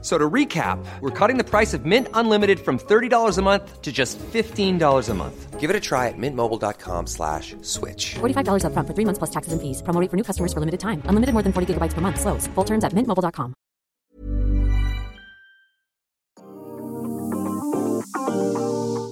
So to recap, we're cutting the price of Mint Unlimited from $30 a month to just $15 a month. Give it a try at mintmobile.com slash switch. $45 upfront for three months plus taxes and fees. Promo rate for new customers for limited time. Unlimited more than 40 gigabytes per month. Slows. Full terms at mintmobile.com.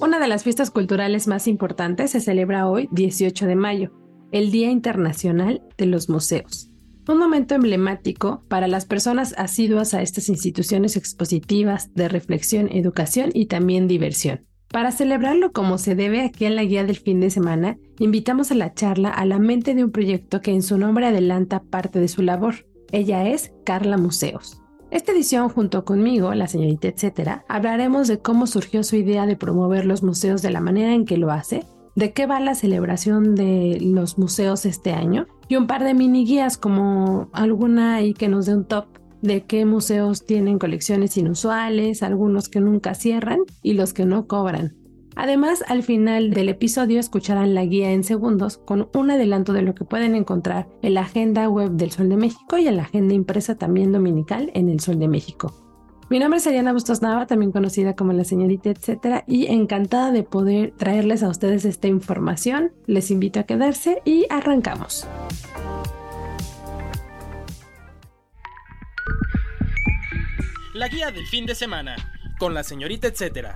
Una de las fiestas culturales más importantes se celebra hoy, 18 de mayo, el Día Internacional de los Museos. Un momento emblemático para las personas asiduas a estas instituciones expositivas de reflexión, educación y también diversión. Para celebrarlo como se debe aquí en la guía del fin de semana, invitamos a la charla a la mente de un proyecto que en su nombre adelanta parte de su labor. Ella es Carla Museos. Esta edición, junto conmigo, la señorita etcétera, hablaremos de cómo surgió su idea de promover los museos de la manera en que lo hace, de qué va la celebración de los museos este año y un par de mini guías como alguna ahí que nos dé un top de qué museos tienen colecciones inusuales, algunos que nunca cierran y los que no cobran. Además, al final del episodio escucharán la guía en segundos con un adelanto de lo que pueden encontrar en la agenda web del Sol de México y en la agenda impresa también dominical en el Sol de México. Mi nombre es Ariana Bustos Nava, también conocida como la señorita etcétera, y encantada de poder traerles a ustedes esta información. Les invito a quedarse y arrancamos. La guía del fin de semana, con la señorita etcétera.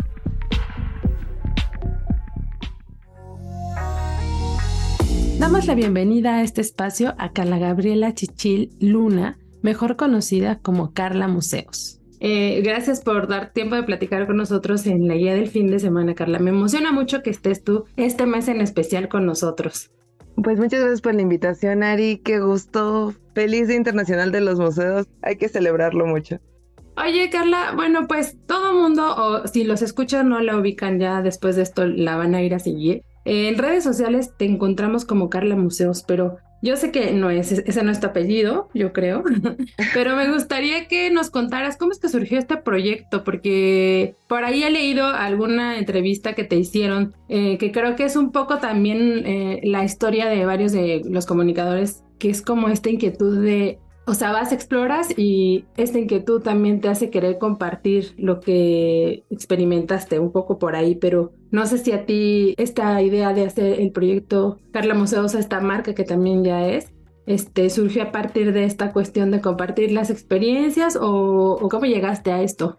Damos la bienvenida a este espacio a Carla Gabriela Chichil Luna, mejor conocida como Carla Museos. Eh, gracias por dar tiempo de platicar con nosotros en la guía del fin de semana, Carla. Me emociona mucho que estés tú este mes en especial con nosotros. Pues muchas gracias por la invitación, Ari. Qué gusto. Feliz Día Internacional de los Museos. Hay que celebrarlo mucho. Oye, Carla, bueno, pues todo mundo, o si los escuchan, no la ubican ya después de esto, la van a ir a seguir. En redes sociales te encontramos como Carla Museos, pero yo sé que no es, ese no es tu apellido, yo creo, pero me gustaría que nos contaras cómo es que surgió este proyecto, porque por ahí he leído alguna entrevista que te hicieron, eh, que creo que es un poco también eh, la historia de varios de los comunicadores, que es como esta inquietud de o sea, vas, exploras y esta inquietud también te hace querer compartir lo que experimentaste un poco por ahí, pero no sé si a ti esta idea de hacer el proyecto Carla Museosa, esta marca que también ya es, este, surgió a partir de esta cuestión de compartir las experiencias o, o cómo llegaste a esto.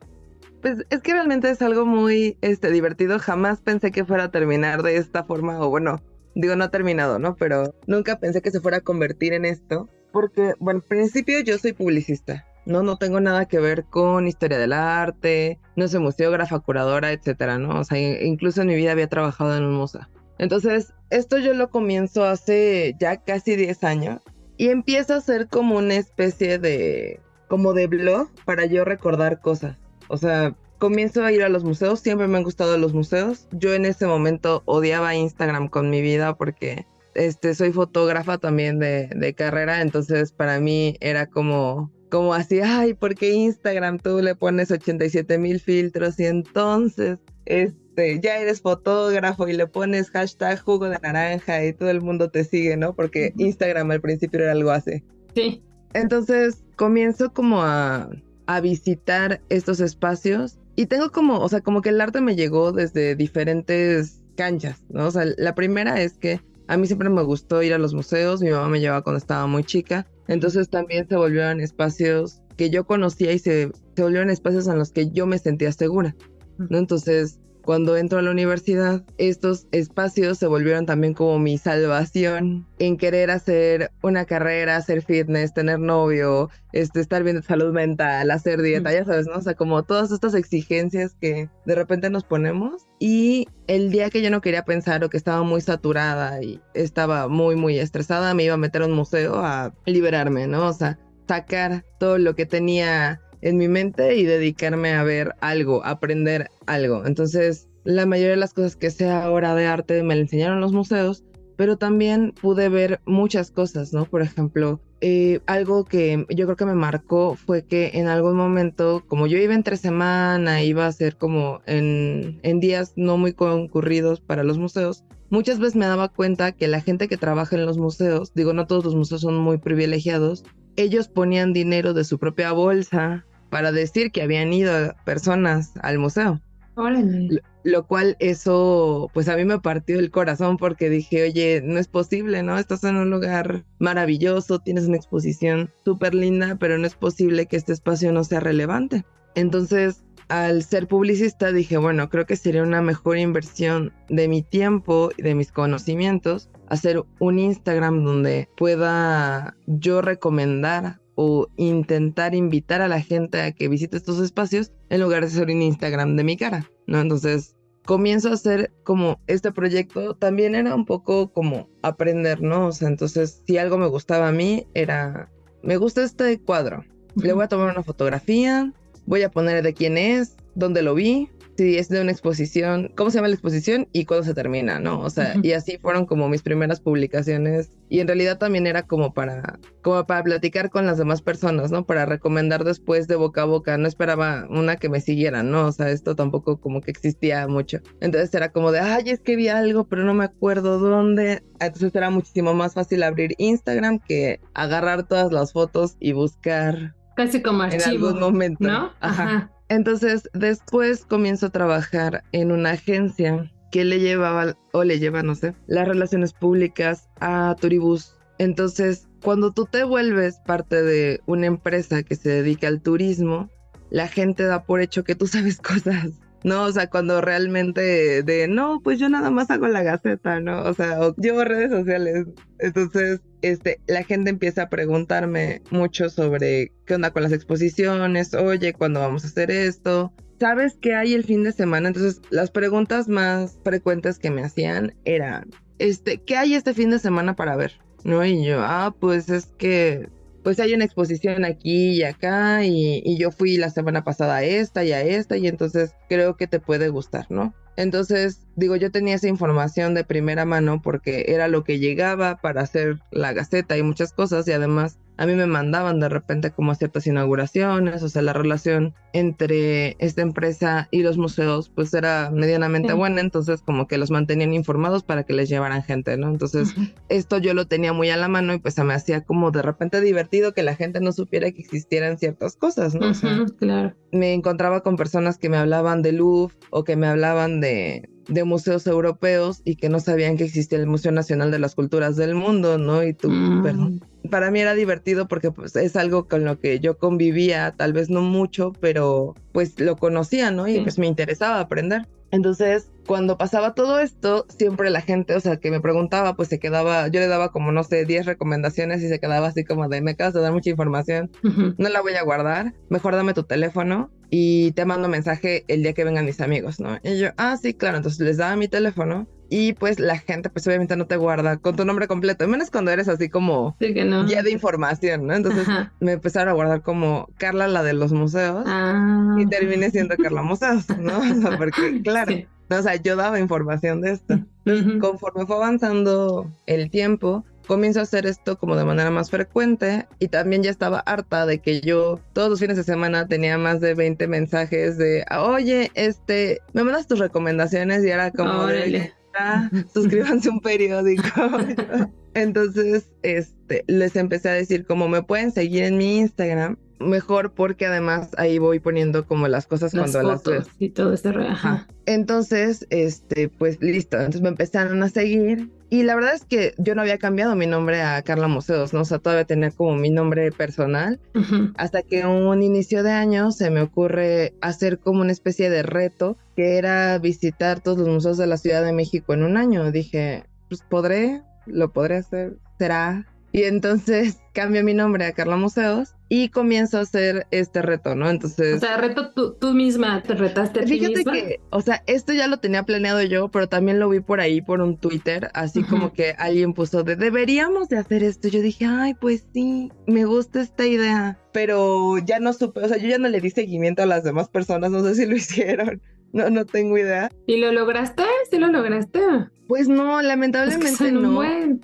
Pues es que realmente es algo muy este, divertido. Jamás pensé que fuera a terminar de esta forma, o bueno, digo no ha terminado, ¿no? Pero nunca pensé que se fuera a convertir en esto. Porque, bueno, en principio yo soy publicista. No, no tengo nada que ver con historia del arte, no soy museógrafa, curadora, etcétera, ¿no? O sea, incluso en mi vida había trabajado en un museo. Entonces, esto yo lo comienzo hace ya casi 10 años y empiezo a ser como una especie de, como de blog para yo recordar cosas. O sea, comienzo a ir a los museos, siempre me han gustado los museos. Yo en ese momento odiaba Instagram con mi vida porque este, soy fotógrafa también de, de, carrera, entonces para mí era como, como así, ay, ¿por qué Instagram tú le pones 87 mil filtros y entonces este, ya eres fotógrafo y le pones hashtag jugo de naranja y todo el mundo te sigue, ¿no? Porque Instagram al principio era algo así. Sí. Entonces comienzo como a, a visitar estos espacios y tengo como, o sea, como que el arte me llegó desde diferentes canchas, ¿no? O sea, la primera es que a mí siempre me gustó ir a los museos, mi mamá me llevaba cuando estaba muy chica, entonces también se volvieron espacios que yo conocía y se, se volvieron espacios en los que yo me sentía segura, ¿no? Entonces cuando entro a la universidad, estos espacios se volvieron también como mi salvación en querer hacer una carrera, hacer fitness, tener novio, este, estar bien de salud mental, hacer dieta, ya sabes, ¿no? O sea, como todas estas exigencias que de repente nos ponemos. Y el día que yo no quería pensar o que estaba muy saturada y estaba muy, muy estresada, me iba a meter a un museo a liberarme, ¿no? O sea, sacar todo lo que tenía en mi mente y dedicarme a ver algo, aprender algo. Entonces, la mayoría de las cosas que sé ahora de arte me la enseñaron los museos, pero también pude ver muchas cosas, ¿no? Por ejemplo, eh, algo que yo creo que me marcó fue que en algún momento, como yo iba entre semana, iba a ser como en, en días no muy concurridos para los museos, muchas veces me daba cuenta que la gente que trabaja en los museos, digo, no todos los museos son muy privilegiados, ellos ponían dinero de su propia bolsa para decir que habían ido personas al museo. Órale. Lo, lo cual eso, pues a mí me partió el corazón porque dije, oye, no es posible, ¿no? Estás en un lugar maravilloso, tienes una exposición súper linda, pero no es posible que este espacio no sea relevante. Entonces, al ser publicista dije, bueno, creo que sería una mejor inversión de mi tiempo y de mis conocimientos hacer un Instagram donde pueda yo recomendar o intentar invitar a la gente a que visite estos espacios en lugar de hacer un Instagram de mi cara, ¿no? Entonces comienzo a hacer como este proyecto, también era un poco como aprender, ¿no? O sea, entonces si algo me gustaba a mí era, me gusta este cuadro, le voy a tomar una fotografía, voy a poner de quién es, dónde lo vi, si es de una exposición, cómo se llama la exposición y cuándo se termina, ¿no? O sea, y así fueron como mis primeras publicaciones y en realidad también era como para como para platicar con las demás personas, ¿no? Para recomendar después de boca a boca, no esperaba una que me siguiera, ¿no? O sea, esto tampoco como que existía mucho. Entonces era como de, "Ay, es que vi algo, pero no me acuerdo dónde." Entonces era muchísimo más fácil abrir Instagram que agarrar todas las fotos y buscar Casi como en archivo. algún momento. ¿No? Ajá. Entonces, después comienzo a trabajar en una agencia que le llevaba, o le lleva, no sé, las relaciones públicas a Turibus. Entonces, cuando tú te vuelves parte de una empresa que se dedica al turismo, la gente da por hecho que tú sabes cosas. No, o sea, cuando realmente de, no, pues yo nada más hago la gaceta, ¿no? O sea, o llevo redes sociales. Entonces, este, la gente empieza a preguntarme mucho sobre qué onda con las exposiciones, oye, ¿cuándo vamos a hacer esto? ¿Sabes qué hay el fin de semana? Entonces, las preguntas más frecuentes que me hacían eran, este, ¿qué hay este fin de semana para ver? ¿No? Y yo, ah, pues es que pues hay una exposición aquí y acá y, y, yo fui la semana pasada a esta y a esta y entonces creo que te puede gustar, ¿no? Entonces, digo, yo tenía esa información de primera mano porque era lo que llegaba para hacer la gaceta y muchas cosas y además a mí me mandaban de repente como ciertas inauguraciones, o sea, la relación entre esta empresa y los museos pues era medianamente sí. buena, entonces como que los mantenían informados para que les llevaran gente, ¿no? Entonces uh -huh. esto yo lo tenía muy a la mano y pues se me hacía como de repente divertido que la gente no supiera que existieran ciertas cosas, ¿no? Uh -huh, o sea, claro. me encontraba con personas que me hablaban de Louvre o que me hablaban de de museos europeos y que no sabían que existía el Museo Nacional de las Culturas del Mundo, ¿no? Y tú, mm. perdón. Para mí era divertido porque pues es algo con lo que yo convivía, tal vez no mucho, pero pues lo conocía, ¿no? Y sí. pues me interesaba aprender. Entonces, cuando pasaba todo esto, siempre la gente, o sea, que me preguntaba, pues se quedaba, yo le daba como, no sé, 10 recomendaciones y se quedaba así como de, me acabas de dar mucha información, uh -huh. no la voy a guardar, mejor dame tu teléfono y te mando mensaje el día que vengan mis amigos, ¿no? Y yo, ah, sí, claro, entonces les daba mi teléfono y pues la gente pues obviamente no te guarda con tu nombre completo, menos cuando eres así como sí que no. guía de información, ¿no? Entonces Ajá. me empezaron a guardar como Carla la de los museos ah. y terminé siendo Carla Museos, ¿no? O sea, porque claro, sí. no, o sea, yo daba información de esto. Entonces, uh -huh. conforme fue avanzando el tiempo, comienzo a hacer esto como de manera más frecuente y también ya estaba harta de que yo todos los fines de semana tenía más de 20 mensajes de, oye, este, me mandas tus recomendaciones y era como de, ah, suscríbanse a un periódico. Entonces, este, les empecé a decir como me pueden seguir en mi Instagram, mejor porque además ahí voy poniendo como las cosas las cuando fotos las y todo este re... Ajá. Entonces, este, pues listo. Entonces me empezaron a seguir y la verdad es que yo no había cambiado mi nombre a Carla Museos, ¿no? O sea, todavía tenía como mi nombre personal. Uh -huh. Hasta que un inicio de año se me ocurre hacer como una especie de reto que era visitar todos los museos de la Ciudad de México en un año. Dije, pues podré, lo podré hacer, será. Y entonces cambio mi nombre a Carla Museos y comienzo a hacer este reto, ¿no? Entonces... O sea, reto tú, tú misma, te retaste Fíjate misma. que, o sea, esto ya lo tenía planeado yo, pero también lo vi por ahí, por un Twitter, así uh -huh. como que alguien puso de, deberíamos de hacer esto. Yo dije, ay, pues sí, me gusta esta idea, pero ya no supe, o sea, yo ya no le di seguimiento a las demás personas, no sé si lo hicieron. No, no tengo idea. ¿Y lo lograste? ¿Sí lo lograste? Pues no, lamentablemente no.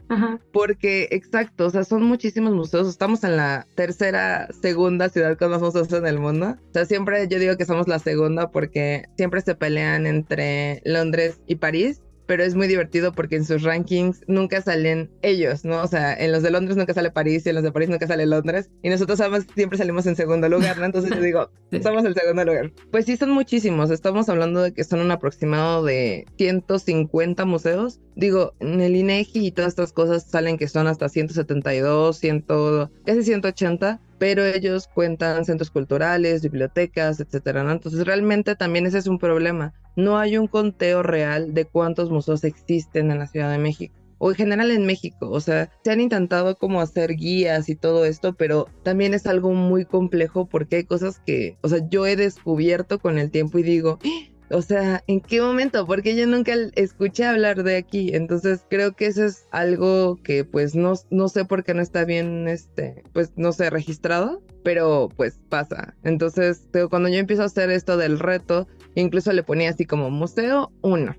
Ajá. Porque, exacto, o sea, son muchísimos museos. Estamos en la tercera, segunda ciudad con más museos en el mundo. O sea, siempre yo digo que somos la segunda porque siempre se pelean entre Londres y París pero es muy divertido porque en sus rankings nunca salen ellos, ¿no? O sea, en los de Londres nunca sale París y en los de París nunca sale Londres. Y nosotros además siempre salimos en segundo lugar, ¿no? Entonces yo digo, somos el segundo lugar. Pues sí, son muchísimos. Estamos hablando de que son un aproximado de 150 museos. Digo, en el INEGI y todas estas cosas salen que son hasta 172, 100, casi 180 pero ellos cuentan centros culturales, bibliotecas, etcétera. Entonces realmente también ese es un problema. No hay un conteo real de cuántos museos existen en la Ciudad de México o en general en México. O sea, se han intentado como hacer guías y todo esto, pero también es algo muy complejo porque hay cosas que, o sea, yo he descubierto con el tiempo y digo, o sea, ¿en qué momento? Porque yo nunca escuché hablar de aquí. Entonces creo que eso es algo que pues no, no sé por qué no está bien, este, pues no sé, registrado, pero pues pasa. Entonces cuando yo empiezo a hacer esto del reto, incluso le ponía así como Museo 1.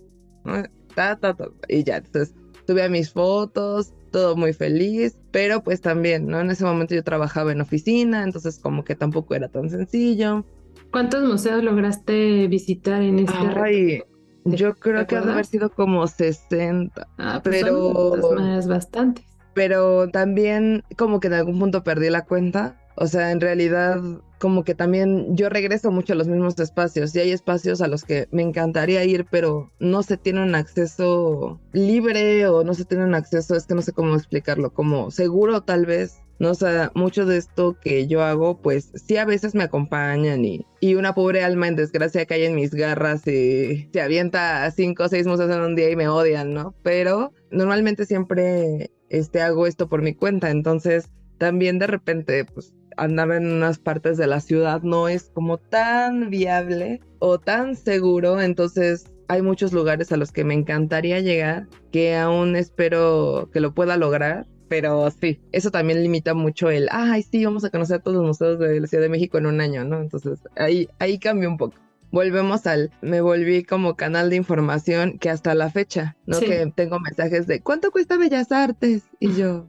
y ya, entonces tuve mis fotos, todo muy feliz, pero pues también, ¿no? En ese momento yo trabajaba en oficina, entonces como que tampoco era tan sencillo. ¿Cuántos museos lograste visitar en este Ay, Yo creo que ha de haber sido como 60. Ah, pues pero más bastantes. Pero también como que en algún punto perdí la cuenta. O sea, en realidad como que también yo regreso mucho a los mismos espacios y hay espacios a los que me encantaría ir, pero no se tiene un acceso libre o no se tiene un acceso, es que no sé cómo explicarlo, como seguro tal vez no, o sea, mucho de esto que yo hago, pues sí a veces me acompañan y, y una pobre alma en desgracia cae en mis garras y se avienta cinco o seis museos en un día y me odian, ¿no? Pero normalmente siempre este, hago esto por mi cuenta, entonces también de repente, pues andaba en unas partes de la ciudad, no es como tan viable o tan seguro, entonces hay muchos lugares a los que me encantaría llegar, que aún espero que lo pueda lograr pero sí, eso también limita mucho el, ay, sí, vamos a conocer todos los museos de la Ciudad de México en un año, ¿no? Entonces ahí, ahí cambia un poco. Volvemos al, me volví como canal de información que hasta la fecha, ¿no? Que tengo mensajes de, ¿cuánto cuesta Bellas Artes? Y yo,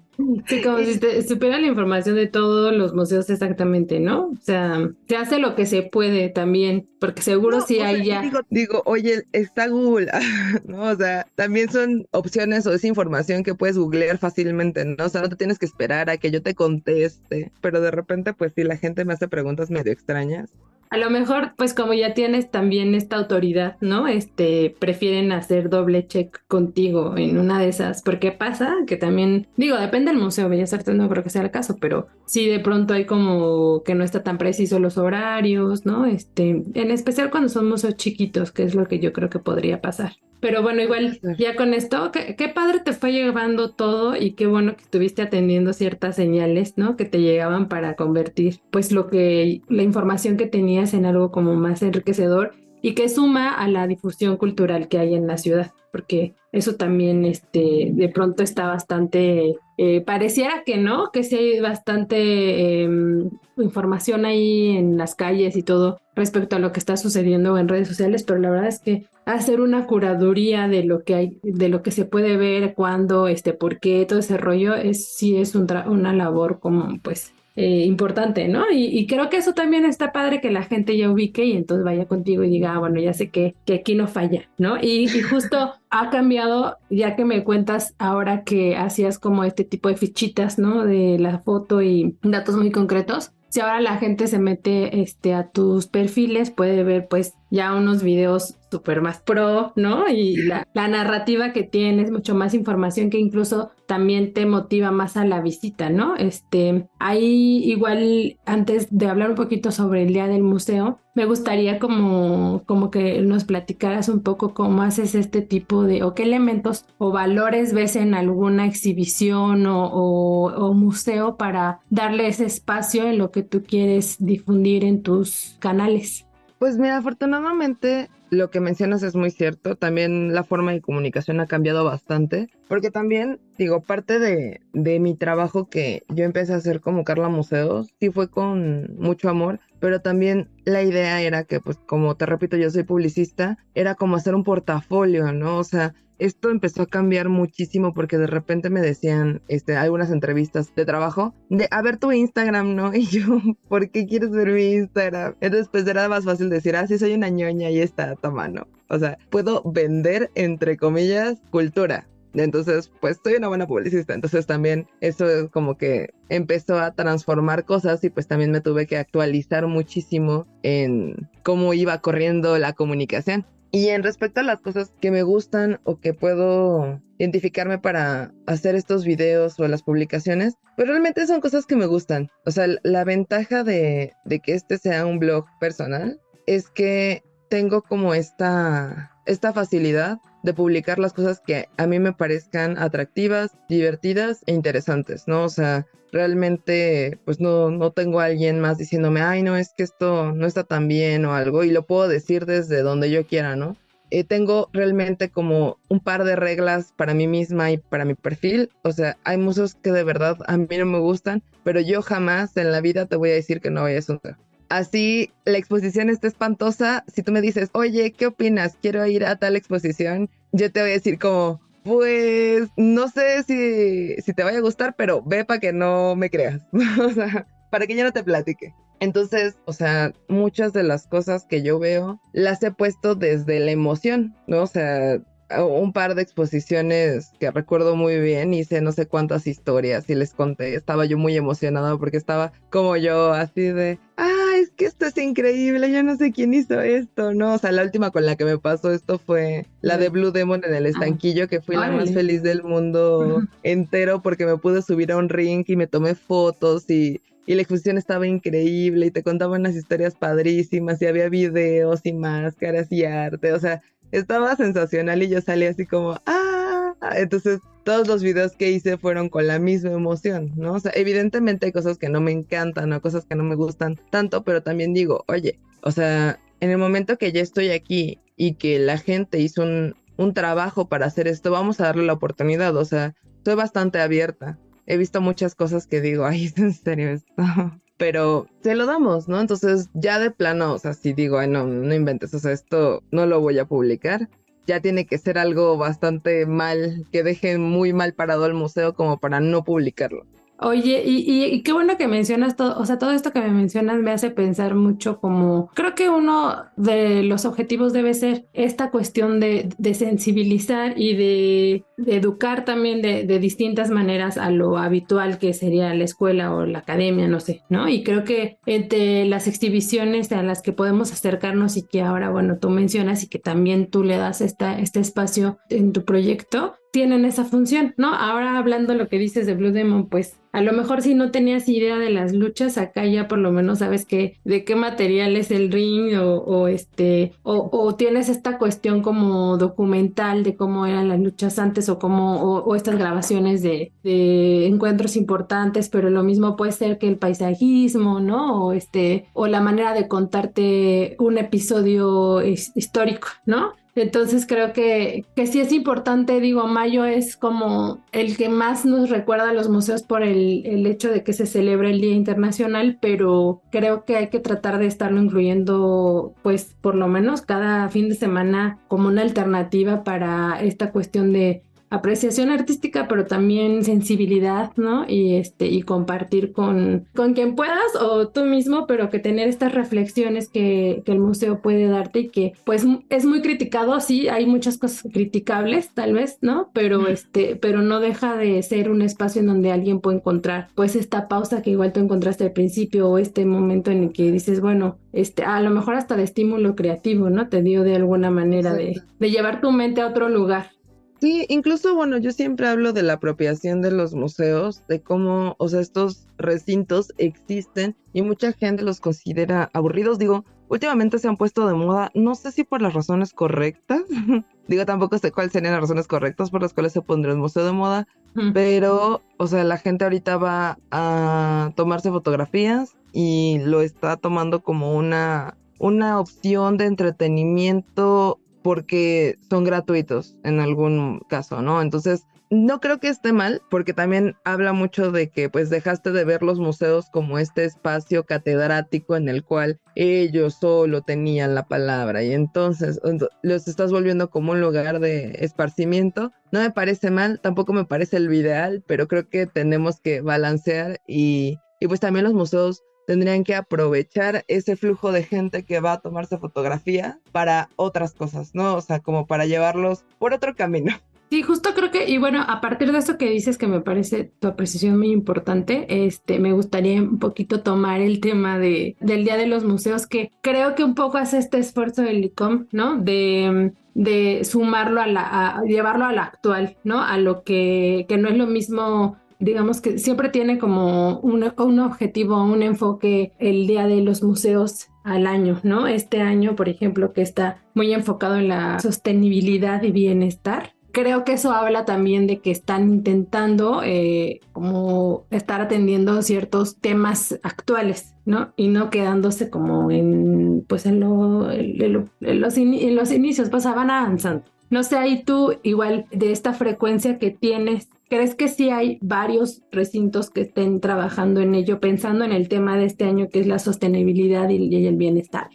Sí, como si te supiera la información de todos los museos exactamente, ¿no? O sea, se hace lo que se puede también, porque seguro si hay ya. Digo, oye, está Google, ¿no? O sea, también son opciones o es información que puedes googlear fácilmente, ¿no? O sea, no te tienes que esperar a que yo te conteste, pero de repente, pues sí, la gente me hace preguntas medio extrañas a lo mejor, pues como ya tienes también esta autoridad, ¿no? Este, prefieren hacer doble check contigo en una de esas, porque pasa que también, digo, depende del museo, Bellas Artes no creo que sea el caso, pero sí de pronto hay como que no está tan preciso los horarios, ¿no? Este, en especial cuando son museos chiquitos, que es lo que yo creo que podría pasar. Pero bueno, igual ya con esto, qué, qué, padre te fue llevando todo y qué bueno que estuviste atendiendo ciertas señales, ¿no? Que te llegaban para convertir pues lo que, la información que tenías en algo como más enriquecedor y que suma a la difusión cultural que hay en la ciudad, porque eso también este, de pronto está bastante, eh, pareciera que no, que sí hay bastante em, información ahí en las calles y todo respecto a lo que está sucediendo en redes sociales, pero la verdad es que hacer una curaduría de lo que hay, de lo que se puede ver, cuándo, este, por qué, todo ese rollo, es, sí es una labor como pues eh, importante, ¿no? Y, creo que eso también está padre que la gente ya ubique y entonces vaya contigo y diga, ah, bueno, ya sé que, que aquí no falla, ¿no? Y, y justo ha cambiado, ya que me cuentas ahora que hacías como este tipo de fichitas, ¿no? De la foto y datos muy concretos si ahora la gente se mete este, a tus perfiles, puede ver pues ya unos videos súper más pro, ¿no? Y la, narrativa que tienes, mucho más información que incluso también te motiva más a la visita, ¿no? Este, ahí igual, antes de hablar un poquito sobre el día del museo, me gustaría como, como que nos platicaras un poco cómo haces este tipo de, o qué elementos o valores ves en alguna exhibición o, o museo para darle ese espacio en lo que tú quieres difundir en tus canales. Pues mira, afortunadamente lo que mencionas es muy cierto. También la forma de comunicación ha cambiado bastante. Porque también, digo, parte de, mi trabajo que yo empecé a hacer como Carla Museos, sí fue con mucho amor. pero también la idea era que, pues como te repito, yo soy publicista, era como hacer un portafolio, ¿no? O sea, esto empezó a cambiar muchísimo porque de repente me decían, este, algunas entrevistas de trabajo, de, a ver tu Instagram, ¿no? Y yo, ¿por qué quieres ver mi Instagram? Entonces, pues era más fácil decir, ah, sí, soy una ñoña y está, toma, ¿no? O sea, puedo vender, entre comillas, cultura. Entonces, pues soy una buena publicista. Entonces también eso como que empezó a transformar cosas y pues también me tuve que actualizar muchísimo en cómo iba corriendo la comunicación. Y en respecto a las cosas que me gustan o que puedo identificarme para hacer estos videos o las publicaciones, pues realmente son cosas que me gustan. O sea, la ventaja de, de que este sea un blog personal es que tengo como esta, esta facilidad de publicar las cosas que a mí me parezcan atractivas, divertidas e interesantes, ¿no? O sea, realmente pues no, no tengo a alguien más diciéndome, ay, no, es que esto no está tan bien o algo, y lo puedo decir desde donde yo quiera, ¿no? Eh, tengo realmente como un par de reglas para mí misma y para mi perfil. O sea, hay museos que de verdad a mí no me gustan, pero yo jamás en la vida te voy a decir que no vayas a un Así la exposición está espantosa. Si tú me dices, oye, ¿qué opinas? Quiero ir a tal exposición, yo te voy a decir como, pues no sé si, si te vaya a gustar, pero ve para que no me creas. o sea, para que yo no te platique. Entonces, o sea, muchas de las cosas que yo veo las he puesto desde la emoción, ¿no? O sea, un par de exposiciones que recuerdo muy bien, hice no sé cuántas historias y les conté, estaba yo muy emocionada porque estaba como yo así de, es que esto es increíble, yo no sé quién hizo esto, ¿no? O sea, la última con la que me pasó esto fue la de Blue Demon en el ah. estanquillo, que fui la más feliz del mundo entero porque me pude subir a un ring y me tomé fotos y y la exposición estaba increíble y te contaban unas historias padrísimas y había videos y máscaras y arte, o sea, estaba sensacional y yo salí así como, ah, entonces todos los videos que hice fueron con la misma emoción, ¿no? O sea, evidentemente hay cosas que no me encantan o cosas que no me gustan tanto, pero también digo, oye, o sea, en el momento que ya estoy aquí y que la gente hizo un, un trabajo para hacer esto, vamos a darle la oportunidad, o sea, estoy bastante abierta. He visto muchas cosas que digo, ay, ¿es en serio esto? pero se lo damos, ¿no? Entonces ya de plano, o sea, si digo, ay, no, no inventes, o sea, esto no lo voy a publicar, ya tiene que ser algo bastante mal, que deje muy mal parado al museo como para no publicarlo. Oye, y, qué bueno que mencionas todo, o sea, todo esto que me mencionas me hace pensar mucho como, creo que uno de los objetivos debe ser esta cuestión de, sensibilizar y de, educar también de, distintas maneras a lo habitual que sería la escuela o la academia, no sé, ¿no? Y creo que entre las exhibiciones a las que podemos acercarnos y que ahora, bueno, tú mencionas y que también tú le das esta, este espacio en tu proyecto, tienen esa función, ¿no? Ahora hablando lo que dices de Blue Demon, pues a lo mejor si no tenías idea de las luchas, acá ya por lo menos sabes que de qué material es el ring o, este, o, tienes esta cuestión como documental de cómo eran las luchas antes o cómo, o, estas grabaciones de, de, encuentros importantes, pero lo mismo puede ser que el paisajismo, ¿no? O este, o la manera de contarte un episodio histórico, ¿no? Entonces creo que, que sí es importante, digo, mayo es como el que más nos recuerda a los museos por el, el, hecho de que se celebra el Día Internacional, pero creo que hay que tratar de estarlo incluyendo, pues por lo menos cada fin de semana como una alternativa para esta cuestión de apreciación artística, pero también sensibilidad, ¿no? Y este, y compartir con, con quien puedas o tú mismo, pero que tener estas reflexiones que, que, el museo puede darte y que pues es muy criticado, sí, hay muchas cosas criticables, tal vez, ¿no? Pero este, pero no deja de ser un espacio en donde alguien puede encontrar pues esta pausa que igual tú encontraste al principio o este momento en el que dices, bueno, este, a lo mejor hasta de estímulo creativo, ¿no? Te dio de alguna manera de, de llevar tu mente a otro lugar. Sí, incluso, bueno, yo siempre hablo de la apropiación de los museos, de cómo, o sea, estos recintos existen y mucha gente los considera aburridos. Digo, últimamente se han puesto de moda, no sé si por las razones correctas, digo, tampoco sé cuáles serían las razones correctas por las cuales se pondría el museo de moda, pero, o sea, la gente ahorita va a tomarse fotografías y lo está tomando como una, una opción de entretenimiento porque son gratuitos en algún caso, ¿no? Entonces, no creo que esté mal, porque también habla mucho de que pues dejaste de ver los museos como este espacio catedrático en el cual ellos solo tenían la palabra y entonces los estás volviendo como un lugar de esparcimiento. No me parece mal, tampoco me parece lo ideal, pero creo que tenemos que balancear y, y pues también los museos tendrían que aprovechar ese flujo de gente que va a tomarse fotografía para otras cosas, ¿no? O sea, como para llevarlos por otro camino. Sí, justo creo que, y bueno, a partir de eso que dices que me parece tu apreciación muy importante, este, me gustaría un poquito tomar el tema de, del Día de los Museos, que creo que un poco hace este esfuerzo del ICOM, ¿no? De, de sumarlo a la, a llevarlo a la actual, ¿no? A lo que, que no es lo mismo digamos que siempre tiene como un, un, objetivo, un enfoque el Día de los Museos al año, ¿no? Este año, por ejemplo, que está muy enfocado en la sostenibilidad y bienestar, creo que eso habla también de que están intentando eh, como estar atendiendo ciertos temas actuales, ¿no? Y no quedándose como en, pues en, lo, en, los, en los inicios, pues van avanzando. No sé, ahí tú, igual de esta frecuencia que tienes, ¿crees que sí hay varios recintos que estén trabajando en ello, pensando en el tema de este año que es la sostenibilidad y el bienestar?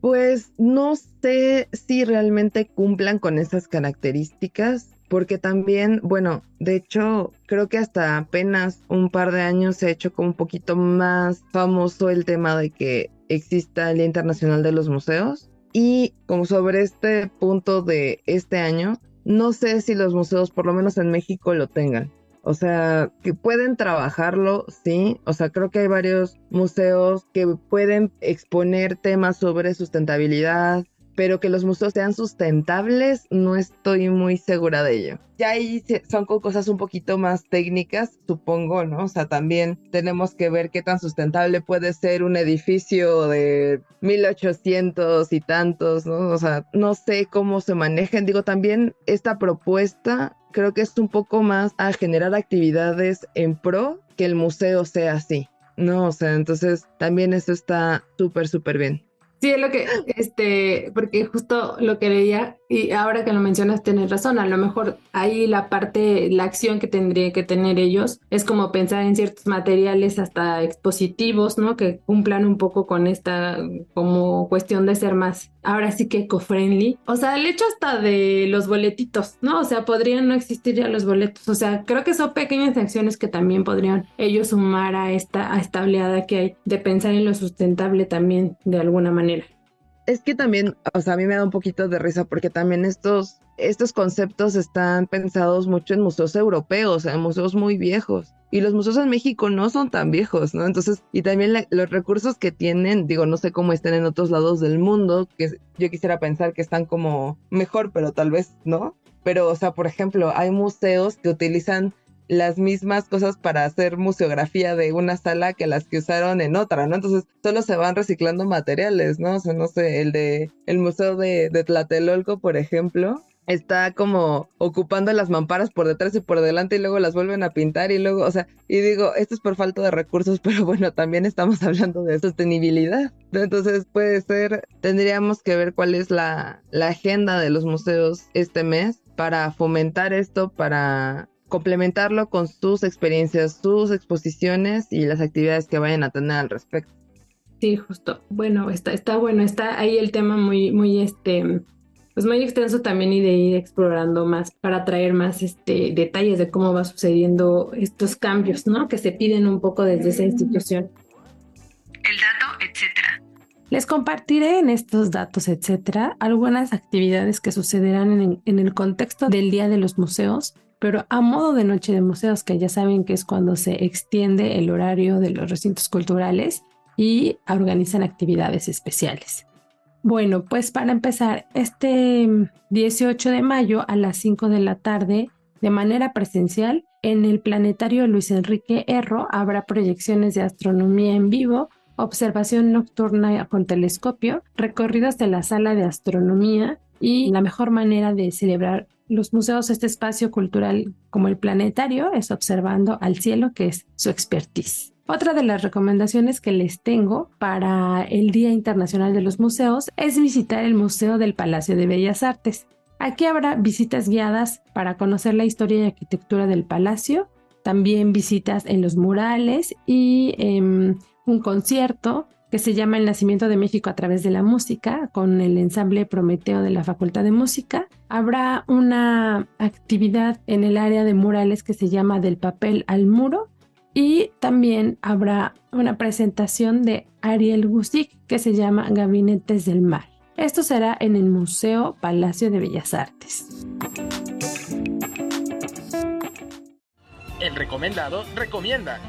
Pues no sé si realmente cumplan con esas características, porque también, bueno, de hecho, creo que hasta apenas un par de años se ha hecho como un poquito más famoso el tema de que exista el Día Internacional de los Museos. Y como sobre este punto de este año, no sé si los museos, por lo menos en México, lo tengan. O sea, que pueden trabajarlo, sí. O sea, creo que hay varios museos que pueden exponer temas sobre sustentabilidad, pero que los museos sean sustentables, no estoy muy segura de ello. Ya ahí son cosas un poquito más técnicas, supongo, ¿no? O sea, también tenemos que ver qué tan sustentable puede ser un edificio de 1800 y tantos, ¿no? O sea, no sé cómo se manejan. Digo, también esta propuesta creo que es un poco más a generar actividades en pro que el museo sea así. No, o sea, entonces también eso está súper, súper bien. Sí, es lo que, este, porque justo lo que leía, y ahora que lo mencionas, tienes razón, a lo mejor ahí la parte, la acción que tendría que tener ellos es como pensar en ciertos materiales hasta expositivos, ¿no? Que cumplan un poco con esta, como cuestión de ser más, ahora sí que eco-friendly. O sea, el hecho hasta de los boletitos, ¿no? O sea, podrían no existir ya los boletos. O sea, creo que son pequeñas acciones que también podrían ellos sumar a esta, a esta oleada que hay de pensar en lo sustentable también de alguna manera. Es que también, o sea, a mí me da un poquito de risa porque también estos, estos conceptos están pensados mucho en museos europeos, en museos muy viejos. Y los museos en México no son tan viejos, ¿no? Entonces, y también los recursos que tienen, digo, no sé cómo estén en otros lados del mundo, que yo quisiera pensar que están como mejor, pero tal vez no. Pero, o sea, por ejemplo, hay museos que utilizan las mismas cosas para hacer museografía de una sala que las que usaron en otra, ¿no? Entonces solo se van reciclando materiales, ¿no? O sea, no sé, el de el Museo de, de Tlatelolco, por ejemplo, está como ocupando las mamparas por detrás y por delante y luego las vuelven a pintar y luego, o sea, y digo, esto es por falta de recursos, pero bueno, también estamos hablando de sostenibilidad. Entonces puede ser, tendríamos que ver cuál es la, la agenda de los museos este mes para fomentar esto, para complementarlo con sus experiencias, sus exposiciones y las actividades que vayan a tener al respecto. Sí, justo. Bueno, está, está bueno, está ahí el tema muy, muy, este, pues muy extenso también y de ir explorando más para traer más, este, detalles de cómo va sucediendo estos cambios, ¿no? Que se piden un poco desde esa institución. El dato, etcétera. Les compartiré en estos datos, etcétera, algunas actividades que sucederán en, en el contexto del Día de los Museos pero a modo de noche de museos, que ya saben que es cuando se extiende el horario de los recintos culturales y organizan actividades especiales. Bueno, pues para empezar, este 18 de mayo a las 5 de la tarde, de manera presencial, en el planetario Luis Enrique Erro habrá proyecciones de astronomía en vivo, observación nocturna con telescopio, recorridos de la sala de astronomía y la mejor manera de celebrar los museos, este espacio cultural como el planetario, es observando al cielo, que es su expertise. Otra de las recomendaciones que les tengo para el Día Internacional de los Museos es visitar el Museo del Palacio de Bellas Artes. Aquí habrá visitas guiadas para conocer la historia y arquitectura del palacio, también visitas en los murales y em, un concierto que se llama El Nacimiento de México a través de la música, con el ensamble Prometeo de la Facultad de Música. Habrá una actividad en el área de murales que se llama Del papel al muro. Y también habrá una presentación de Ariel Gusic que se llama Gabinetes del Mar. Esto será en el Museo Palacio de Bellas Artes. El recomendado recomienda.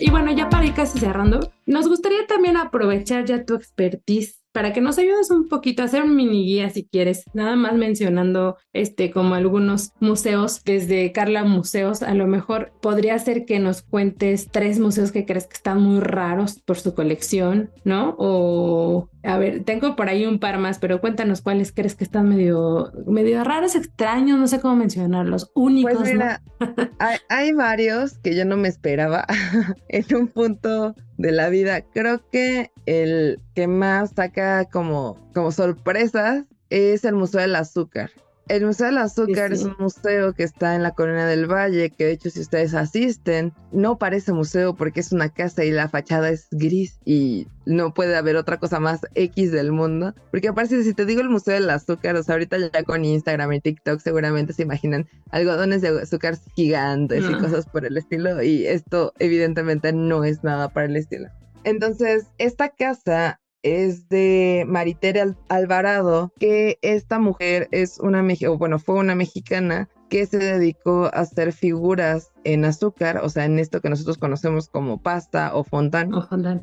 Y bueno, ya para ir casi cerrando, nos gustaría también aprovechar ya tu expertise para que nos ayudes un poquito a hacer un mini guía si quieres, nada más mencionando este como algunos museos desde Carla Museos, a lo mejor podría ser que nos cuentes tres museos que crees que están muy raros por su colección, ¿no? O a ver, tengo por ahí un par más, pero cuéntanos cuáles crees que están medio medio raros, extraños, no sé cómo mencionarlos, únicos. Pues mira, hay, hay varios que yo no me esperaba en un punto de la vida. Creo que el que más saca como, como sorpresas es el Museo del Azúcar. El Museo del Azúcar es un museo que está en la Colonia del Valle, que de hecho si ustedes asisten, no parece museo porque es una casa y la fachada es gris y no puede haber otra cosa más X del mundo. Porque aparte si te digo el Museo del Azúcar, o sea, ahorita ya con Instagram y TikTok seguramente se imaginan algodones de azúcar gigantes y cosas por el estilo y esto evidentemente no es nada para el estilo. Entonces, esta casa es de Maritere Alvarado, que esta mujer es una, bueno, fue una mexicana que se dedicó a hacer figuras en azúcar, o sea, en esto que nosotros conocemos como pasta o fontán. O fontán.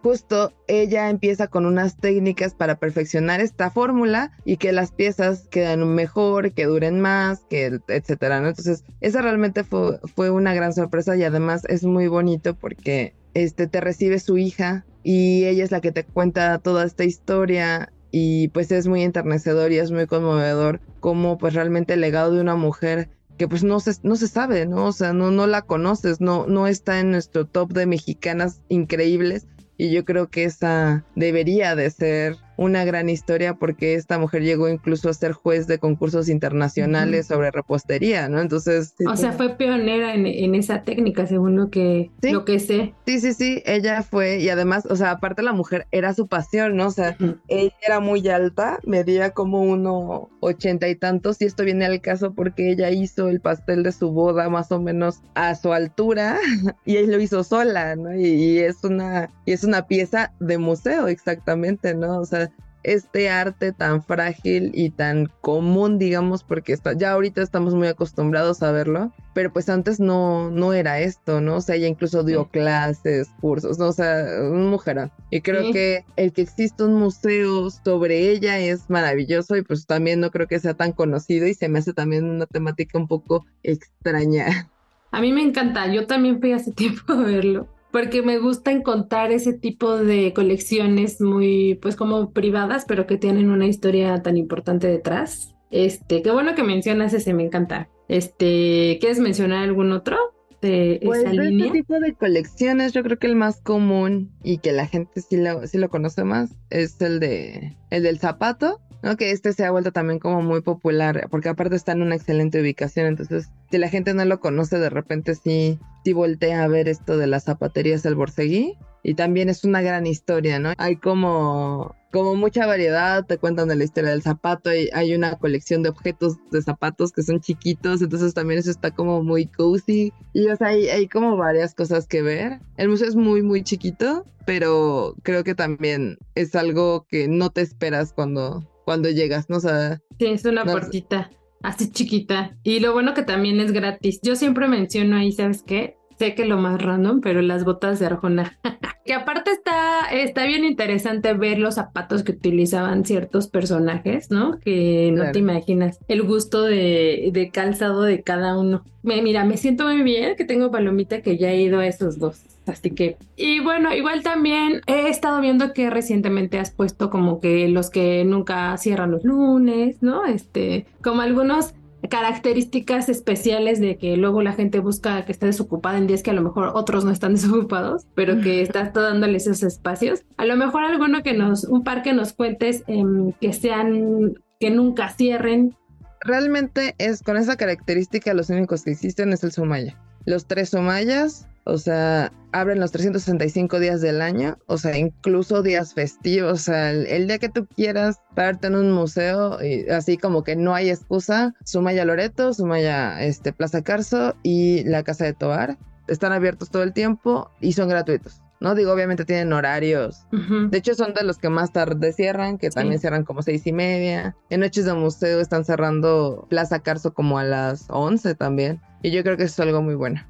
Justo ella empieza con unas técnicas para perfeccionar esta fórmula y que las piezas queden mejor, que duren más, que etcétera, ¿no? Entonces, esa realmente fue, fue una gran sorpresa y además es muy bonito porque este te recibe su hija y ella es la que te cuenta toda esta historia y pues es muy enternecedor y es muy conmovedor como pues realmente el legado de una mujer que pues no se, no se sabe, ¿no? O sea, no, no la conoces, no, no está en nuestro top de mexicanas increíbles y yo creo que esa debería de ser una gran historia porque esta mujer llegó incluso a ser juez de concursos internacionales sobre repostería, ¿no? Entonces... O sea, fue pionera en, esa técnica, según lo que, lo que sé. Sí, sí, sí, ella fue, y además, o sea, aparte la mujer era su pasión, ¿no? O sea, ella era muy alta, medía como uno ochenta y tantos, y esto viene al caso porque ella hizo el pastel de su boda más o menos a su altura, y ella lo hizo sola, ¿no? Y, y es una, y es una pieza de museo, exactamente, ¿no? O sea, este arte tan frágil y tan común, digamos, porque está, ya ahorita estamos muy acostumbrados a verlo, pero pues antes no, no era esto, ¿no? O sea, ella incluso dio clases, cursos, ¿no? O sea, un mujerón. Y creo que el que exista un museo sobre ella es maravilloso y pues también no creo que sea tan conocido y se me hace también una temática un poco extraña. A mí me encanta, yo también fui hace tiempo a verlo porque me gusta encontrar ese tipo de colecciones muy, pues como privadas, pero que tienen una historia tan importante detrás. Este, qué bueno que mencionas ese, me encanta. Este, ¿quieres mencionar algún otro? De pues esa de línea? este tipo de colecciones, yo creo que el más común y que la gente sí lo, sí lo conoce más es el de el del zapato. ¿No? Que este se ha vuelto también como muy popular, porque aparte está en una excelente ubicación, entonces si la gente no lo conoce, de repente sí, sí voltea a ver esto de las zapaterías del Borseguí, y también es una gran historia, ¿no? Hay como, como mucha variedad, te cuentan de la historia del zapato, y hay una colección de objetos de zapatos que son chiquitos, entonces también eso está como muy cozy, y o sea, hay, hay como varias cosas que ver. El museo es muy, muy chiquito, pero creo que también es algo que no te esperas cuando, cuando llegas, ¿no? O sea, Sí, es una No, puertita así chiquita. Y lo bueno que también es gratis. Yo siempre menciono ahí, ¿sabes qué? Sé que lo más random, pero las botas de Arjona. que aparte está, está bien interesante ver los zapatos que utilizaban ciertos personajes, ¿no? Que no Claro. te imaginas el gusto de, de calzado de cada uno. Me- mira, me siento muy bien que tengo palomita que ya he ido a esos dos. Así que, y bueno, igual también he estado viendo que recientemente has puesto como que los que nunca cierran los lunes, ¿no? Este, como algunos características especiales de que luego la gente busca que esté desocupada en días que a lo mejor otros no están desocupados, pero que estás dándoles esos espacios. A lo mejor alguno que nos, un par que nos cuentes em, que sean, que nunca cierren. Realmente es con esa característica los únicos que existen es el Sumaya. Los tres Sumayas o sea, abren los 365 días del año, o sea, incluso días festivos, o sea, el, día que tú quieras pararte en un museo, y así como que no hay excusa, Sumaya Loreto, Sumaya este, Plaza Carso y la Casa de Tobar, están abiertos todo el tiempo y son gratuitos. ¿no? Digo, obviamente tienen horarios. De hecho, son de los que más tarde cierran, que también cierran como seis y media. En noches de museo están cerrando Plaza Carso como a las 11 también. Y yo creo que eso es algo muy bueno.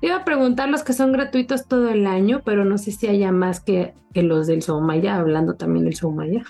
Iba a preguntar los que son gratuitos todo el año, pero no sé si haya más que, que los del Soumaya, hablando también del Soumaya.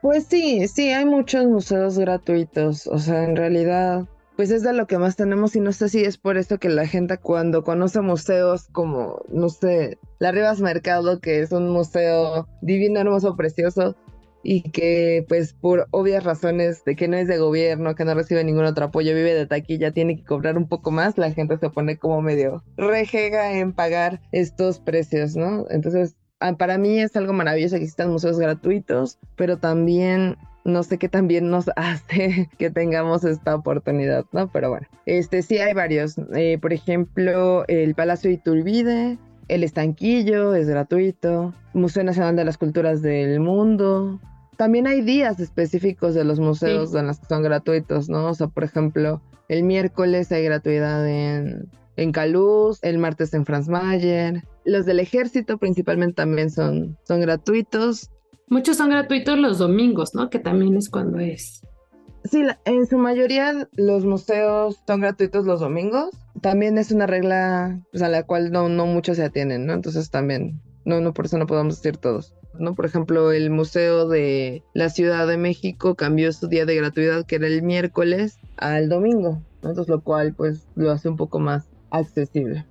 Pues sí, sí, hay muchos museos gratuitos. O sea, en realidad, pues es de lo que más tenemos y no sé si es por eso que la gente cuando conoce museos como, no sé, la Rivas Mercado, que es un museo divino, hermoso, precioso, y que pues por obvias razones de que no es de gobierno, que no recibe ningún otro apoyo, vive de taquilla, tiene que cobrar un poco más, la gente se pone como medio rejega en pagar estos precios, ¿no? Entonces, ah, para mí es algo maravilloso que existan museos gratuitos, pero también no sé qué también nos hace que tengamos esta oportunidad, ¿no? Pero bueno, este sí hay varios. Eh, por ejemplo, el Palacio de Iturbide, el Estanquillo es gratuito, Museo Nacional de las Culturas del Mundo, también hay días específicos de los museos en los que son gratuitos, ¿no? O sea, por ejemplo, el miércoles hay gratuidad en, en Caluz, el martes en Franz Mayer. Los del ejército principalmente también son, son gratuitos. Muchos son gratuitos los domingos, ¿no? Que también es cuando es. Sí, en su mayoría los museos son gratuitos los domingos. También es una regla pues, a la cual no, no muchos se atienen, ¿no? Entonces también, no, no, por eso no podemos decir todos. ¿no? Por ejemplo, el Museo de la Ciudad de México cambió su día de gratuidad, que era el miércoles, al domingo, Entonces, lo cual, pues, lo hace un poco más accesible.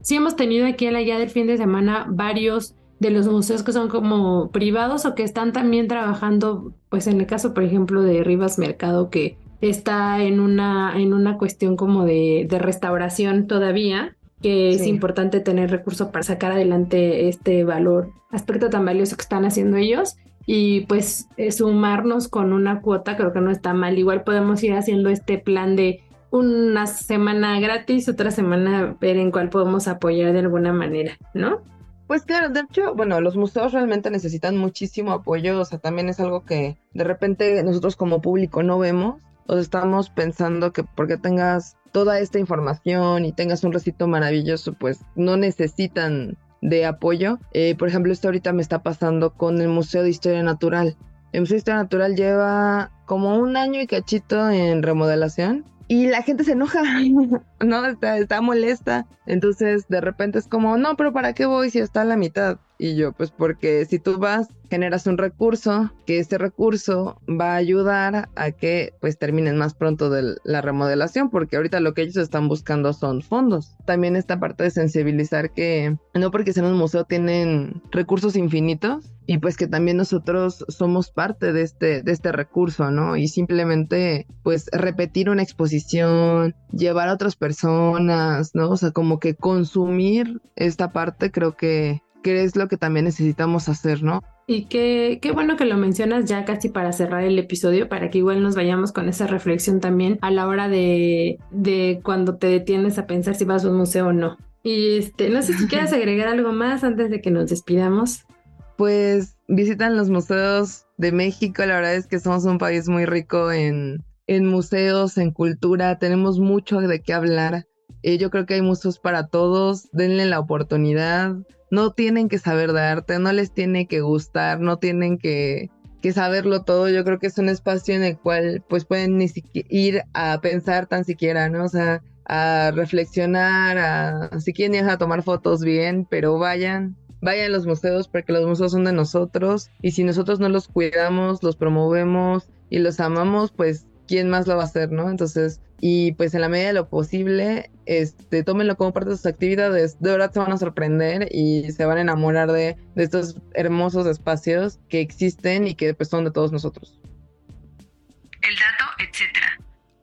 Sí, hemos tenido aquí en la guía del fin de semana varios de los museos que son como privados o que están también trabajando, pues en el caso, por ejemplo, de Rivas Mercado, que está en una, en una cuestión como de, de restauración todavía, que es importante tener recursos para sacar adelante este valor, aspecto tan valioso que están haciendo ellos. Y pues eh, sumarnos con una cuota creo que no está mal. Igual podemos ir haciendo este plan de una semana gratis, otra semana ver en cuál podemos apoyar de alguna manera, ¿no? Pues claro, de hecho, bueno, los museos realmente necesitan muchísimo apoyo, o sea, también es algo que de repente nosotros como público no vemos, o estamos pensando que porque tengas toda esta información y tengas un recito maravilloso, pues no necesitan de apoyo. Eh, por ejemplo, esto ahorita me está pasando con el Museo de Historia Natural. El Museo de Historia Natural lleva como un año y cachito en remodelación y la gente se enoja, ¿no? Está, está, molesta. Entonces, de repente es como, no, pero ¿para qué voy si está a la mitad? Y yo, pues porque si tú vas, generas un recurso, que este recurso va a ayudar a que pues terminen más pronto de la remodelación, porque ahorita lo que ellos están buscando son fondos. También esta parte de sensibilizar que no porque sean un museo tienen recursos infinitos y pues que también nosotros somos parte de este, de este recurso, ¿no? Y simplemente pues repetir una exposición, llevar a otras personas, ¿no? O sea, como que consumir esta parte creo que que es lo que también necesitamos hacer, ¿no? Y qué, qué bueno que lo mencionas ya casi para cerrar el episodio, para que igual nos vayamos con esa reflexión también a la hora de, de cuando te detienes a pensar si vas a un museo o no. Y este, no sé si quieres agregar algo más antes de que nos despidamos. Pues visitan los museos de México, la verdad es que somos un país muy rico en, en museos, en cultura, tenemos mucho de qué hablar. Eh, yo creo que hay museos para todos, denle la oportunidad no tienen que saber de arte, no les tiene que gustar, no tienen que, saberlo todo. Yo creo que es un espacio en el cual pues pueden ni siquiera ir a pensar tan siquiera, ¿no? O sea, a reflexionar, a si quieren ir a tomar fotos bien, pero vayan, vayan a los museos porque los museos son de nosotros y si nosotros no los cuidamos, los promovemos y los amamos, pues quién más lo va a hacer, ¿no? Entonces, y pues en la medida de lo posible, este, tómenlo como parte de sus actividades. De verdad se van a sorprender y se van a enamorar de, estos hermosos espacios que existen y que pues son de todos nosotros. El dato, etcétera.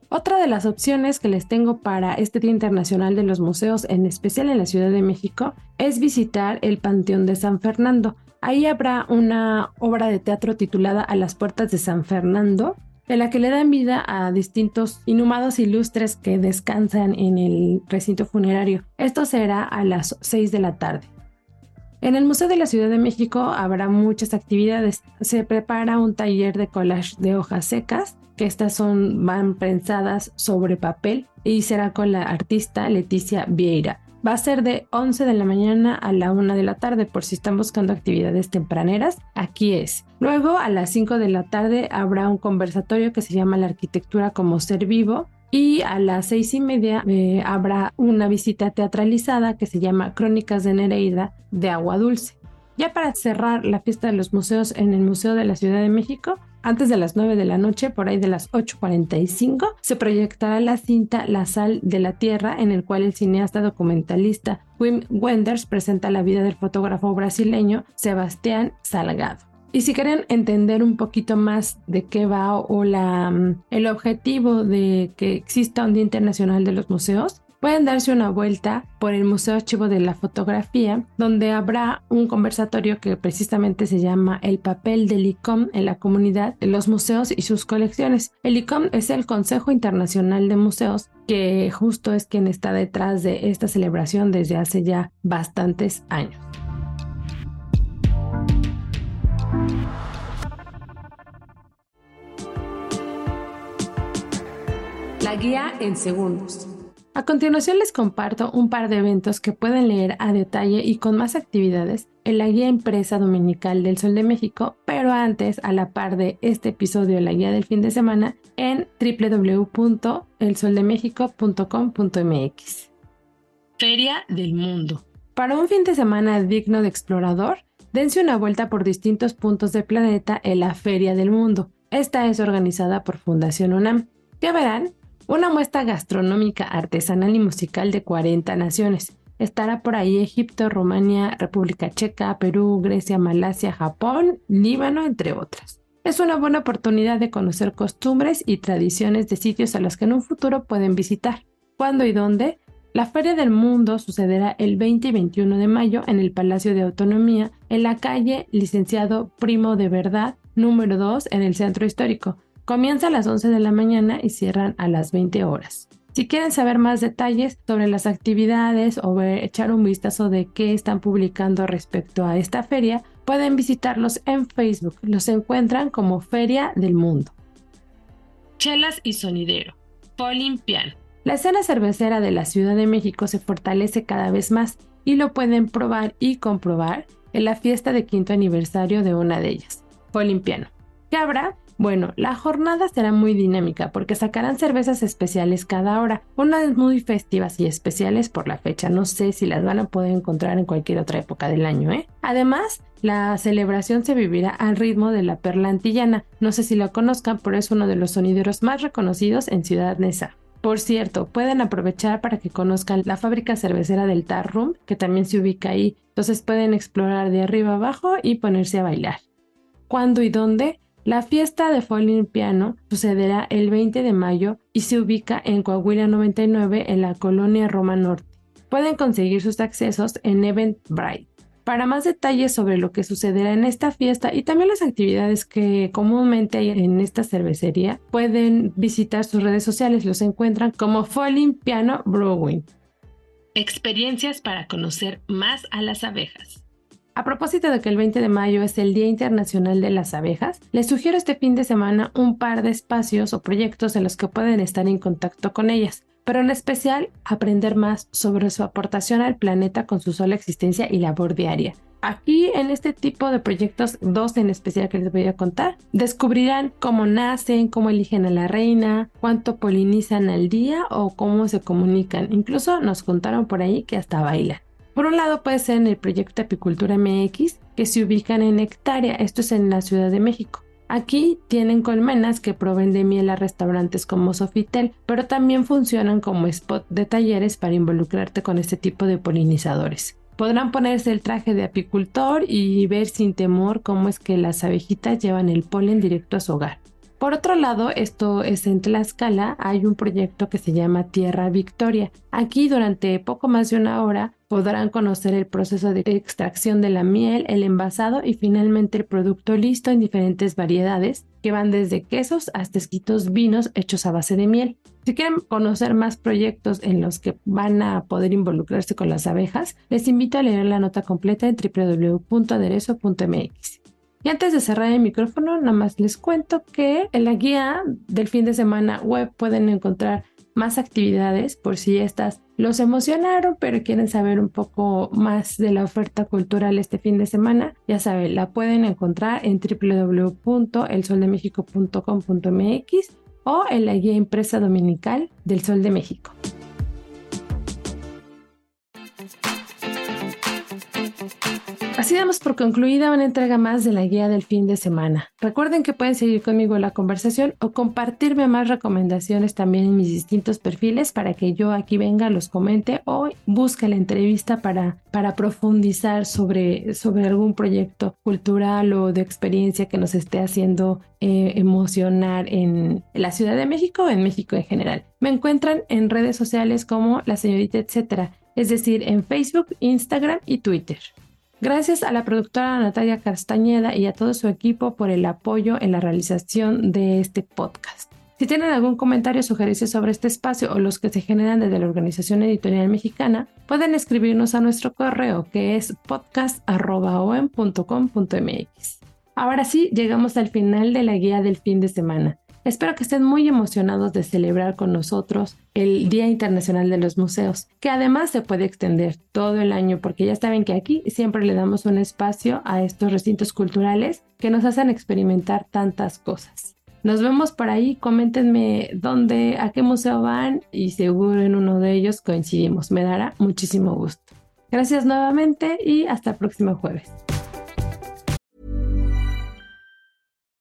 Otra de las opciones que les tengo para este Día Internacional de los Museos, en especial en la Ciudad de México, es visitar el Panteón de San Fernando. Ahí habrá una obra de teatro titulada A las puertas de San Fernando, en la que le dan vida a distintos inhumados ilustres que descansan en el recinto funerario. Esto será a las 6 de la tarde. En el Museo de la Ciudad de México habrá muchas actividades. Se prepara un taller de collage de hojas secas, que estas son van prensadas sobre papel y será con la artista Leticia Vieira. Va a ser de 11 de la mañana a la 1 de la tarde por si están buscando actividades tempraneras. Aquí es. Luego a las 5 de la tarde habrá un conversatorio que se llama La arquitectura como ser vivo y a las seis y media eh, habrá una visita teatralizada que se llama Crónicas de Nereida de Agua Dulce. Ya para cerrar la fiesta de los museos en el Museo de la Ciudad de México, antes de las 9 de la noche, por ahí de las 8.45, se proyectará la cinta La sal de la tierra, en el cual el cineasta documentalista Wim Wenders presenta la vida del fotógrafo brasileño Sebastián Salgado. Y si quieren entender un poquito más de qué va o la, mm, el objetivo de que exista un Día Internacional de los Museos, pueden darse una vuelta por el Museo Archivo de la Fotografía, donde habrá un conversatorio que precisamente se llama El papel del ICOM en la comunidad los museos y sus colecciones. El ICOM es el Consejo Internacional de Museos, que justo es quien está detrás de esta celebración desde hace ya bastantes años. La guía en segundos. A continuación les comparto un par de eventos que pueden leer a detalle y con más actividades en la guía impresa dominical del Sol de México, pero antes a la par de este episodio de la guía del fin de semana en www.elsoldemexico.com.mx. Feria del Mundo. Para un fin de semana digno de explorador, dense una vuelta por distintos puntos del planeta en la Feria del Mundo. Esta es organizada por Fundación UNAM. Ya verán una muestra gastronómica, artesanal y musical de 40 naciones. Estará por ahí Egipto, Rumania, República Checa, Perú, Grecia, Malasia, Japón, Líbano, entre otras. Es una buena oportunidad de conocer costumbres y tradiciones de sitios a los que en un futuro pueden visitar. ¿Cuándo y dónde? La Feria del Mundo sucederá el 20 y 21 de mayo en el Palacio de Autonomía, en la calle Licenciado Primo de Verdad, número 2, en el Centro Histórico. Comienza a las 11 de la mañana y cierran a las 20 horas. Si quieren saber más detalles sobre las actividades o echar un vistazo de qué están publicando respecto a esta feria, pueden visitarlos en Facebook. Los encuentran como Feria del Mundo. Chelas y sonidero. Polimpian. La escena cervecera de la Ciudad de México se fortalece cada vez más y lo pueden probar y comprobar en la fiesta de quinto aniversario de una de ellas, Polimpiano. ¿Qué habrá? Bueno, la jornada será muy dinámica porque sacarán cervezas especiales cada hora, unas muy festivas y especiales por la fecha. No sé si las van a poder encontrar en cualquier otra época del año, ¿eh? Además, la celebración se vivirá al ritmo de la perla antillana. No sé si lo conozcan, pero es uno de los sonideros más reconocidos en Ciudad Neza. Por cierto, pueden aprovechar para que conozcan la fábrica cervecera del Tar Room, que también se ubica ahí. Entonces pueden explorar de arriba abajo y ponerse a bailar. ¿Cuándo y dónde? La fiesta de Falling Piano sucederá el 20 de mayo y se ubica en Coahuila 99 en la colonia Roma Norte. Pueden conseguir sus accesos en Eventbrite. Para más detalles sobre lo que sucederá en esta fiesta y también las actividades que comúnmente hay en esta cervecería, pueden visitar sus redes sociales. Los encuentran como Falling Piano Brewing. Experiencias para conocer más a las abejas. A propósito de que el 20 de mayo es el Día Internacional de las Abejas, les sugiero este fin de semana un par de espacios o proyectos en los que pueden estar en contacto con ellas, pero en especial aprender más sobre su aportación al planeta con su sola existencia y labor diaria. Aquí en este tipo de proyectos, dos en especial que les voy a contar, descubrirán cómo nacen, cómo eligen a la reina, cuánto polinizan al día o cómo se comunican. Incluso nos contaron por ahí que hasta bailan. Por un lado puede ser en el proyecto Apicultura MX, que se ubican en Hectárea, esto es en la Ciudad de México. Aquí tienen colmenas que proveen de miel a restaurantes como Sofitel, pero también funcionan como spot de talleres para involucrarte con este tipo de polinizadores. Podrán ponerse el traje de apicultor y ver sin temor cómo es que las abejitas llevan el polen directo a su hogar. Por otro lado, esto es en Tlaxcala, hay un proyecto que se llama Tierra Victoria. Aquí durante poco más de una hora podrán conocer el proceso de extracción de la miel, el envasado y finalmente el producto listo en diferentes variedades que van desde quesos hasta esquitos vinos hechos a base de miel. Si quieren conocer más proyectos en los que van a poder involucrarse con las abejas, les invito a leer la nota completa en www.aderezo.mx. Y antes de cerrar el micrófono, nada más les cuento que en la guía del fin de semana web pueden encontrar más actividades por si estas los emocionaron, pero quieren saber un poco más de la oferta cultural este fin de semana. Ya saben, la pueden encontrar en www.elsoldemexico.com.mx o en la guía impresa dominical del Sol de México. Damos por concluida una entrega más de la guía del fin de semana. Recuerden que pueden seguir conmigo la conversación o compartirme más recomendaciones también en mis distintos perfiles para que yo aquí venga, los comente o busque la entrevista para, para profundizar sobre, sobre algún proyecto cultural o de experiencia que nos esté haciendo eh, emocionar en la Ciudad de México o en México en general. Me encuentran en redes sociales como la señorita etcétera, es decir, en Facebook, Instagram y Twitter. Gracias a la productora Natalia Castañeda y a todo su equipo por el apoyo en la realización de este podcast. Si tienen algún comentario o sugerencia sobre este espacio o los que se generan desde la Organización Editorial Mexicana, pueden escribirnos a nuestro correo que es podcast.com.mx. Ahora sí, llegamos al final de la guía del fin de semana. Espero que estén muy emocionados de celebrar con nosotros el Día Internacional de los Museos, que además se puede extender todo el año porque ya saben que aquí siempre le damos un espacio a estos recintos culturales que nos hacen experimentar tantas cosas. Nos vemos por ahí, coméntenme dónde, a qué museo van y seguro en uno de ellos coincidimos. Me dará muchísimo gusto. Gracias nuevamente y hasta el próximo jueves.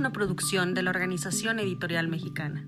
Una producción de la Organización Editorial Mexicana.